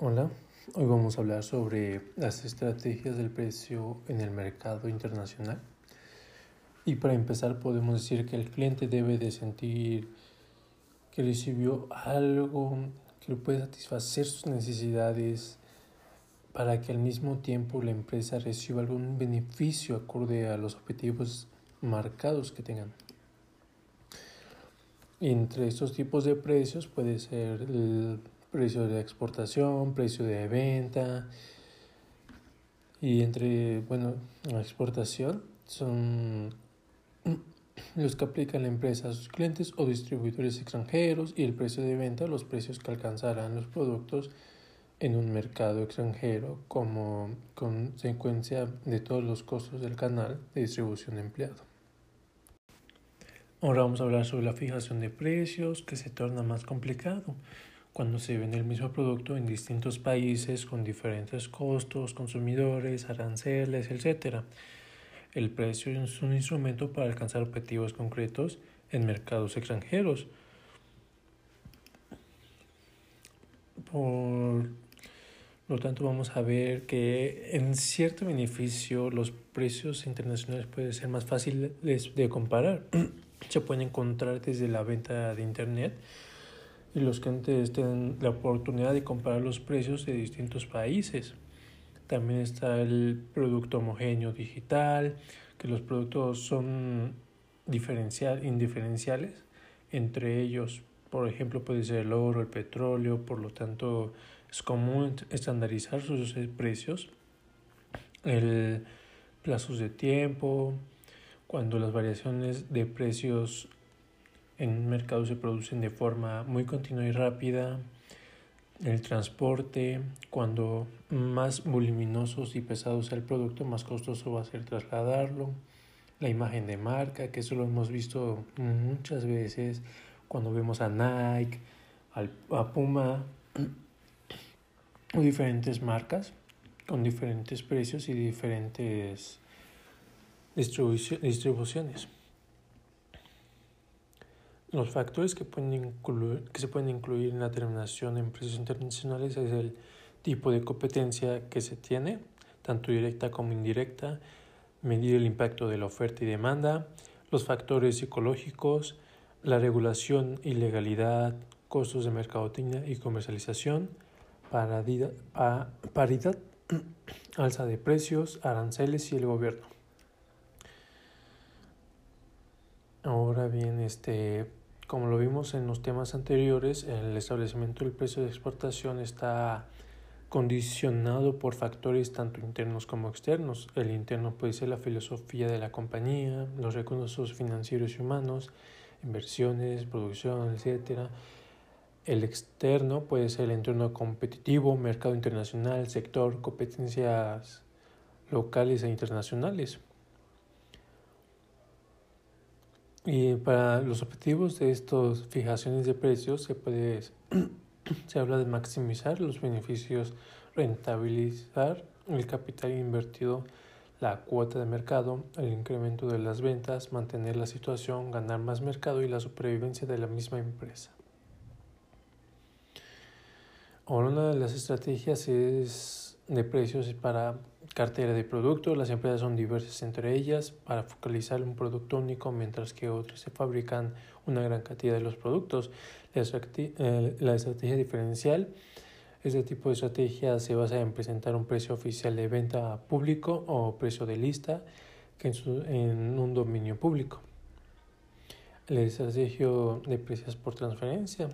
Hola, hoy vamos a hablar sobre las estrategias del precio en el mercado internacional. Y para empezar podemos decir que el cliente debe de sentir que recibió algo que puede satisfacer sus necesidades para que al mismo tiempo la empresa reciba algún beneficio acorde a los objetivos marcados que tengan. Entre estos tipos de precios puede ser el precio de exportación, precio de venta. Y entre, bueno, la exportación son los que aplica la empresa a sus clientes o distribuidores extranjeros y el precio de venta, los precios que alcanzarán los productos en un mercado extranjero como consecuencia de todos los costos del canal de distribución empleado. Ahora vamos a hablar sobre la fijación de precios que se torna más complicado cuando se vende el mismo producto en distintos países con diferentes costos, consumidores, aranceles, etc. El precio es un instrumento para alcanzar objetivos concretos en mercados extranjeros. Por lo tanto, vamos a ver que en cierto beneficio los precios internacionales pueden ser más fáciles de comparar. Se pueden encontrar desde la venta de Internet y los clientes tienen la oportunidad de comparar los precios de distintos países. También está el producto homogéneo digital, que los productos son diferencial, indiferenciales entre ellos. Por ejemplo, puede ser el oro, el petróleo, por lo tanto es común estandarizar sus precios. El plazos de tiempo, cuando las variaciones de precios en un mercado se producen de forma muy continua y rápida. El transporte, cuando más voluminosos y pesados sea el producto, más costoso va a ser trasladarlo. La imagen de marca, que eso lo hemos visto muchas veces cuando vemos a Nike, a Puma o diferentes marcas con diferentes precios y diferentes distribuciones. Los factores que, pueden incluir, que se pueden incluir en la determinación en precios internacionales es el tipo de competencia que se tiene, tanto directa como indirecta, medir el impacto de la oferta y demanda, los factores psicológicos, la regulación y legalidad, costos de mercadotecnia y comercialización, paridad, paridad alza de precios, aranceles y el gobierno. Ahora bien, este como lo vimos en los temas anteriores, el establecimiento del precio de exportación está condicionado por factores tanto internos como externos. El interno puede ser la filosofía de la compañía, los recursos financieros y humanos, inversiones, producción, etc. El externo puede ser el entorno competitivo, mercado internacional, sector, competencias locales e internacionales. Y para los objetivos de estas fijaciones de precios se puede se habla de maximizar los beneficios, rentabilizar el capital invertido, la cuota de mercado, el incremento de las ventas, mantener la situación, ganar más mercado y la supervivencia de la misma empresa. Ahora una de las estrategias es de precios para cartera de productos. Las empresas son diversas entre ellas para focalizar un producto único, mientras que otras se fabrican una gran cantidad de los productos. La, eh, estrategia diferencial. Este tipo de estrategia se basa en presentar un precio oficial de venta público o precio de lista que en, un dominio público. La estrategia de precios por transferencia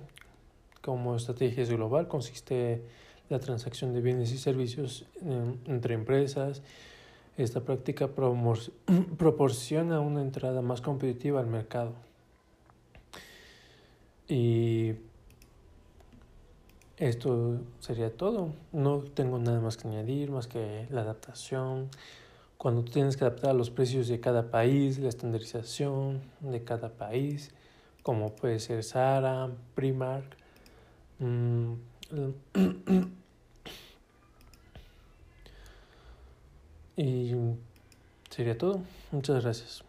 como estrategia global consiste la transacción de bienes y servicios entre empresas. Esta práctica proporciona una entrada más competitiva al mercado. Y esto sería todo. No tengo nada más que añadir, más que la adaptación. Cuando tienes que adaptar a los precios de cada país, la estandarización de cada país, como puede ser Sara, Primark. Mm, sería todo. Muchas gracias.